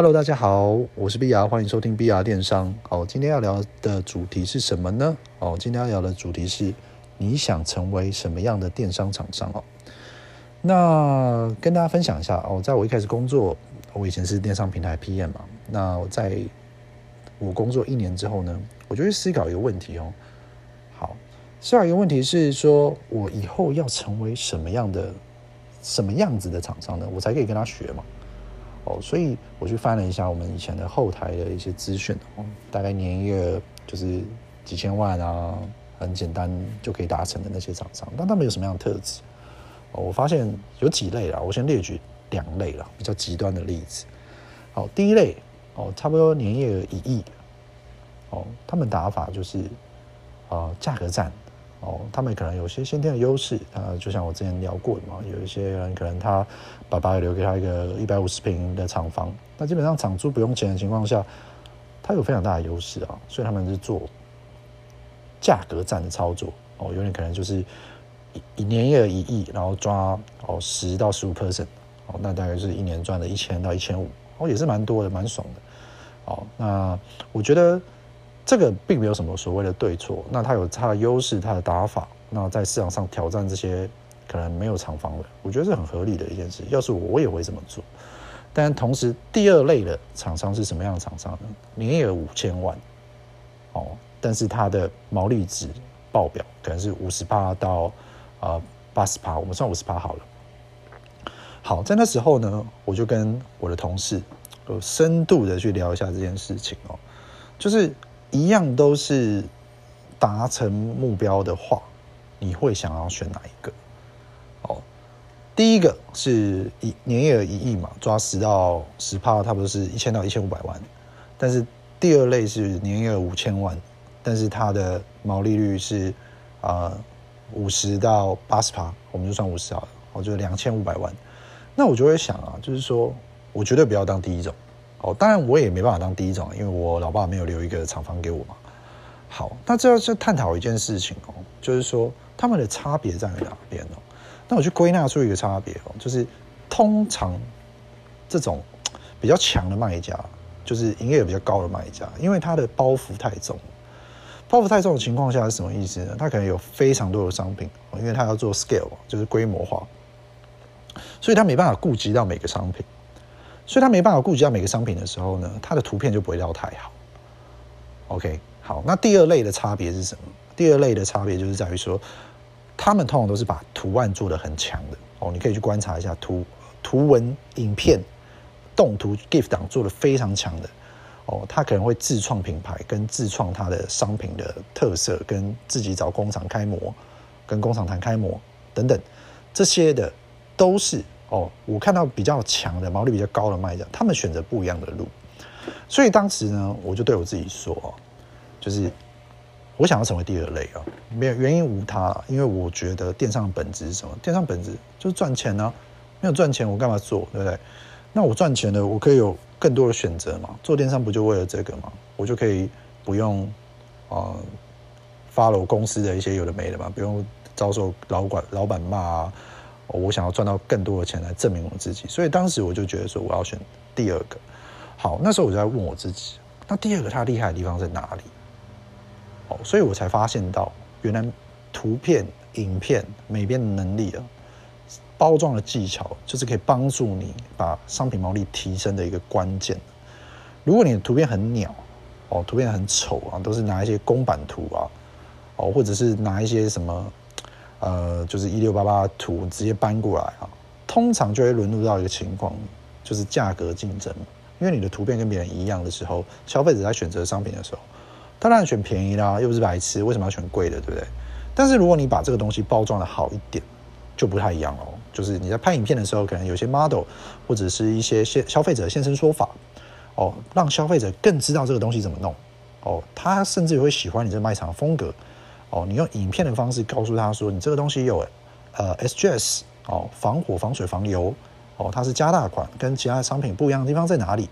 Hello，大家好，我是碧雅欢迎收听碧雅电商。好，今天要聊的主题是什么呢？哦，今天要聊的主题是你想成为什么样的电商厂商哦？那跟大家分享一下哦，在我一开始工作，我以前是电商平台 PM 嘛。那我在我工作一年之后呢，我就会思考一个问题哦。好，思考一个问题是说，我以后要成为什么样的、什么样子的厂商呢？我才可以跟他学嘛。哦，所以我去翻了一下我们以前的后台的一些资讯哦，大概年月就是几千万啊，很简单就可以达成的那些厂商，但他们有什么样的特质？哦，我发现有几类啦，我先列举两类啦，比较极端的例子。好，第一类哦，差不多年月一亿，哦，他们打法就是啊，价格战。哦，他们可能有些先天的优势啊，就像我之前聊过的嘛，有一些人可能他爸爸留给他一个一百五十平的厂房，那基本上厂租不用钱的情况下，他有非常大的优势啊，所以他们是做价格战的操作哦，有点可能就是一年业一亿，然后抓哦十到十五 percent 哦，那大概是一年赚了一千到一千五哦，也是蛮多的，蛮爽的哦。那我觉得。这个并没有什么所谓的对错，那它有它的优势，它的打法，那在市场上挑战这些可能没有厂房的，我觉得是很合理的一件事。要是我，我也会这么做。但同时，第二类的厂商是什么样的厂商呢？年业五千万，哦，但是它的毛利值报表可能是五十趴到啊八十趴，我们算五十趴好了。好，在那时候呢，我就跟我的同事有深度的去聊一下这件事情哦，就是。一样都是达成目标的话，你会想要选哪一个？哦，第一个是一年业额一亿嘛，抓十到十趴，差不多是一千到一千五百万。但是第二类是年业额五千万，但是它的毛利率是啊五十到八十趴，我们就算五十好了，我就两千五百万。那我就会想啊，就是说我绝对不要当第一种。哦，当然我也没办法当第一种，因为我老爸没有留一个厂房给我嘛。好，那这要去探讨一件事情哦，就是说他们的差别在哪边哦？那我去归纳出一个差别哦，就是通常这种 比较强的卖家，就是营业额比较高的卖家，因为他的包袱太重，包袱太重的情况下是什么意思呢？他可能有非常多的商品，因为他要做 scale，就是规模化，所以他没办法顾及到每个商品。所以他没办法顾及到每个商品的时候呢，他的图片就不会到太好。OK，好，那第二类的差别是什么？第二类的差别就是在于说，他们通常都是把图案做得很强的哦，你可以去观察一下图图文、影片、动图、GIF 档做得非常强的哦，他可能会自创品牌，跟自创他的商品的特色，跟自己找工厂开模，跟工厂谈开模等等，这些的都是。哦，我看到比较强的毛利比较高的卖家，他们选择不一样的路，所以当时呢，我就对我自己说，就是我想要成为第二类啊，没有原因无他，因为我觉得电商的本质是什么？电商本质就是赚钱呢，没有赚钱我干嘛做，对不对？那我赚钱了，我可以有更多的选择嘛，做电商不就为了这个嘛？我就可以不用啊 follow 公司的一些有的没的嘛，不用遭受老管老板骂啊。我想要赚到更多的钱来证明我自己，所以当时我就觉得说我要选第二个。好，那时候我就在问我自己，那第二个它厉害的地方在哪里？哦，所以我才发现到，原来图片、影片、美编的能力啊，包装的技巧，就是可以帮助你把商品毛利提升的一个关键。如果你的图片很鸟，哦，图片很丑啊，都是拿一些公版图啊，哦，或者是拿一些什么。呃，就是一六八八图直接搬过来啊，通常就会沦入到一个情况，就是价格竞争。因为你的图片跟别人一样的时候，消费者在选择商品的时候，当然选便宜啦，又不是白痴，为什么要选贵的，对不对？但是如果你把这个东西包装的好一点，就不太一样哦。就是你在拍影片的时候，可能有些 model 或者是一些消消费者现身说法哦，让消费者更知道这个东西怎么弄哦，他甚至会喜欢你这卖场的风格。哦，你用影片的方式告诉他说，你这个东西有呃 SGS 哦，防火、防水、防油哦，它是加大款，跟其他商品不一样的地方在哪里？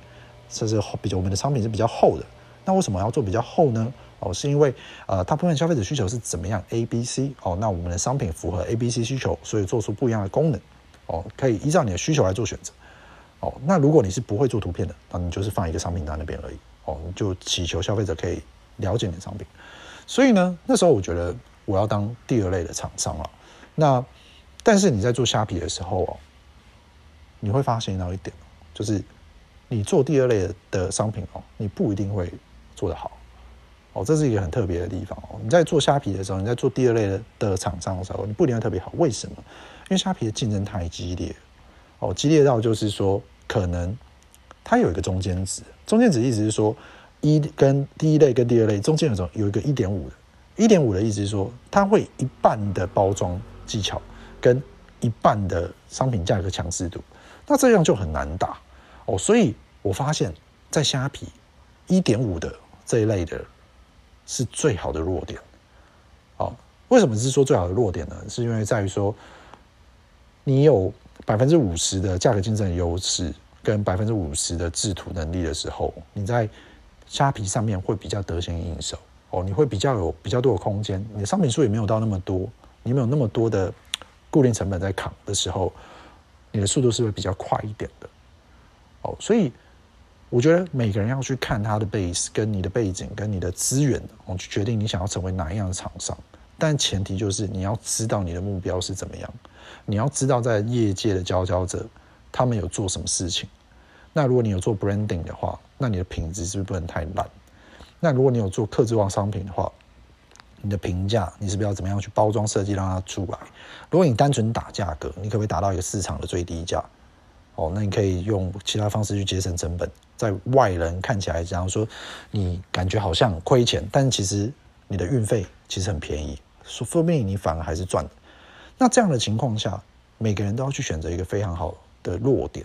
这是比较我们的商品是比较厚的，那为什么要做比较厚呢？哦，是因为呃，大部分消费者需求是怎么样？A、B、C 哦，那我们的商品符合 A、B、C 需求，所以做出不一样的功能哦，可以依照你的需求来做选择。哦，那如果你是不会做图片的，那你就是放一个商品在那边而已哦，你就祈求消费者可以了解你的商品。所以呢，那时候我觉得我要当第二类的厂商了。那但是你在做虾皮的时候哦，你会发现到一点，就是你做第二类的商品哦，你不一定会做得好哦，这是一个很特别的地方哦。你在做虾皮的时候，你在做第二类的厂商的时候，你不一定会特别好。为什么？因为虾皮的竞争太激烈哦，激烈到就是说，可能它有一个中间值，中间值意思是说，一跟第一类跟第二类中间有种有一个一点五的，一点五的意思是说，它会一半的包装技巧跟一半的商品价格强势度，那这样就很难打哦。所以我发现，在虾皮一点五的这一类的，是最好的弱点。哦，为什么是说最好的弱点呢？是因为在于说。你有百分之五十的价格竞争优势跟百分之五十的制图能力的时候，你在虾皮上面会比较得心应手哦，你会比较有比较多的空间，你的商品数也没有到那么多，你没有那么多的固定成本在扛的时候，你的速度是会比较快一点的哦。所以我觉得每个人要去看他的 base 跟你的背景跟你的资源，哦，去决定你想要成为哪一样的厂商。但前提就是你要知道你的目标是怎么样，你要知道在业界的佼佼者他们有做什么事情。那如果你有做 branding 的话，那你的品质是不是不能太烂？那如果你有做客制化商品的话，你的评价你是不是要怎么样去包装设计让它出来？如果你单纯打价格，你可不可以达到一个市场的最低价？哦，那你可以用其他方式去节省成本，在外人看起来，假如说你感觉好像亏钱，但其实你的运费其实很便宜。说说不定你反而还是赚的。那这样的情况下，每个人都要去选择一个非常好的弱点。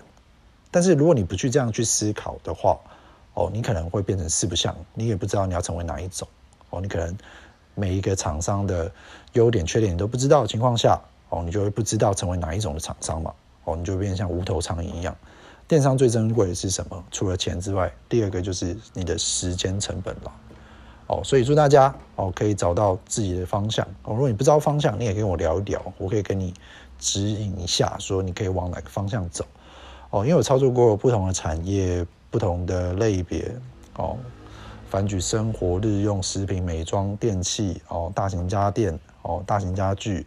但是如果你不去这样去思考的话，哦，你可能会变成四不像，你也不知道你要成为哪一种。哦，你可能每一个厂商的优点缺点你都不知道的情况下，哦，你就会不知道成为哪一种的厂商嘛。哦，你就变成像无头苍蝇一样。电商最珍贵的是什么？除了钱之外，第二个就是你的时间成本了。哦，所以祝大家哦可以找到自己的方向哦。如果你不知道方向，你也跟我聊一聊，我可以跟你指引一下，说你可以往哪个方向走哦。因为我操作过不同的产业、不同的类别哦，凡举生活、日用、食品、美妆、电器哦，大型家电哦，大型家具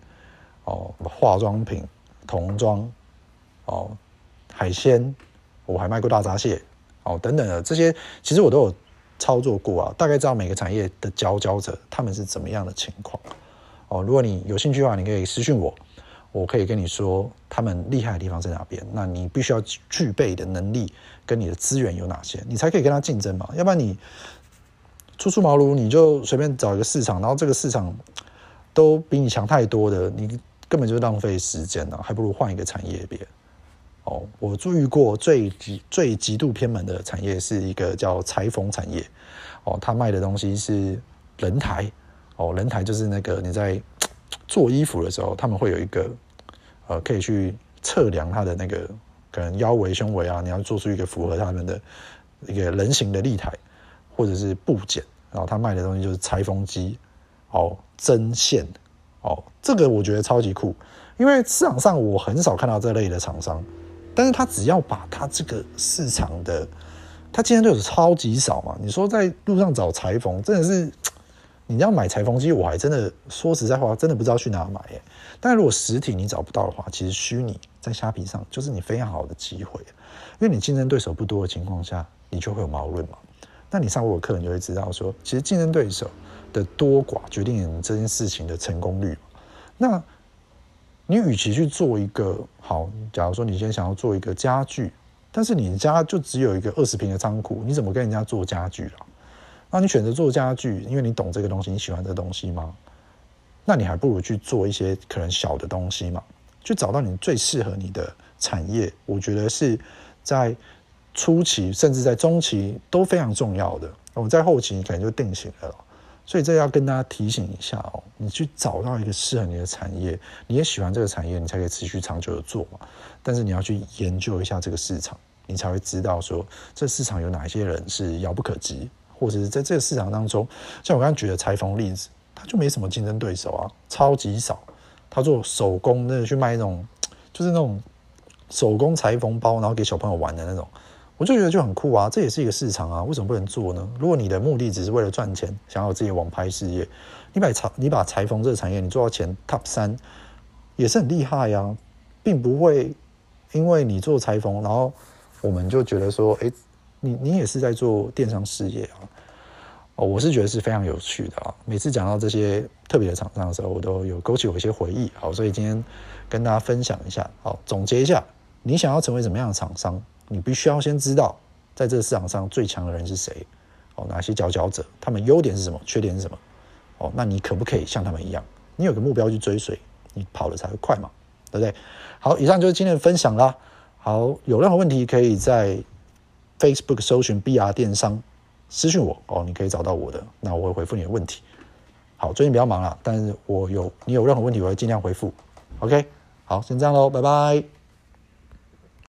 哦，化妆品、童装哦，海鲜，我还卖过大闸蟹哦，等等的这些，其实我都有。操作过啊，大概知道每个产业的佼佼者他们是怎么样的情况哦。如果你有兴趣的话，你可以私讯我，我可以跟你说他们厉害的地方在哪边。那你必须要具备的能力跟你的资源有哪些，你才可以跟他竞争嘛。要不然你初出茅庐，你就随便找一个市场，然后这个市场都比你强太多的，你根本就浪费时间了，还不如换一个产业别。哦，我注意过最极最极度偏门的产业是一个叫裁缝产业。哦，他卖的东西是人台。哦，人台就是那个你在 做衣服的时候，他们会有一个呃，可以去测量它的那个可能腰围、胸围啊，你要做出一个符合他们的一个人形的立台，或者是布剪。然后他卖的东西就是裁缝机，哦，针线。哦，这个我觉得超级酷，因为市场上我很少看到这类的厂商。但是他只要把他这个市场的，他竞争对手超级少嘛。你说在路上找裁缝，真的是你要买裁缝机，我还真的说实在话，真的不知道去哪买耶。但如果实体你找不到的话，其实虚拟在虾皮上就是你非常好的机会，因为你竞争对手不多的情况下，你就会有矛盾嘛。那你上过我课，你就会知道说，其实竞争对手的多寡决定这件事情的成功率。那你与其去做一个好，假如说你今天想要做一个家具，但是你家就只有一个二十平的仓库，你怎么跟人家做家具啊？那你选择做家具，因为你懂这个东西，你喜欢这个东西吗？那你还不如去做一些可能小的东西嘛，去找到你最适合你的产业。我觉得是在初期，甚至在中期都非常重要的。我们在后期可能就定型了。所以这要跟大家提醒一下哦，你去找到一个适合你的产业，你也喜欢这个产业，你才可以持续长久的做嘛。但是你要去研究一下这个市场，你才会知道说这市场有哪些人是遥不可及，或者是在这个市场当中，像我刚刚举的裁缝例子，他就没什么竞争对手啊，超级少。他做手工的去卖那种，就是那种手工裁缝包，然后给小朋友玩的那种，我就觉得就很酷啊，这也是一个市场啊，为什么不能做呢？如果你的目的只是为了赚钱，想要自己网拍事业，你把裁你把裁缝这个产业你做到前 top 三，也是很厉害呀、啊，并不会因为你做裁缝，然后我们就觉得说，哎，你你也是在做电商事业啊。哦，我是觉得是非常有趣的啊！每次讲到这些特别的厂商的时候，我都有勾起我一些回忆。好，所以今天跟大家分享一下。好，总结一下，你想要成为什么样的厂商，你必须要先知道，在这个市场上最强的人是谁。哦，哪些佼佼者，他们优点是什么，缺点是什么？哦，那你可不可以像他们一样？你有个目标去追随，你跑得才会快嘛，对不对？好，以上就是今天的分享啦。好，有任何问题可以在 Facebook 搜寻 BR 电商。私信我哦，你可以找到我的，那我会回复你的问题。好，最近比较忙啦，但是我有你有任何问题，我会尽量回复。OK，好，先这样喽，拜拜。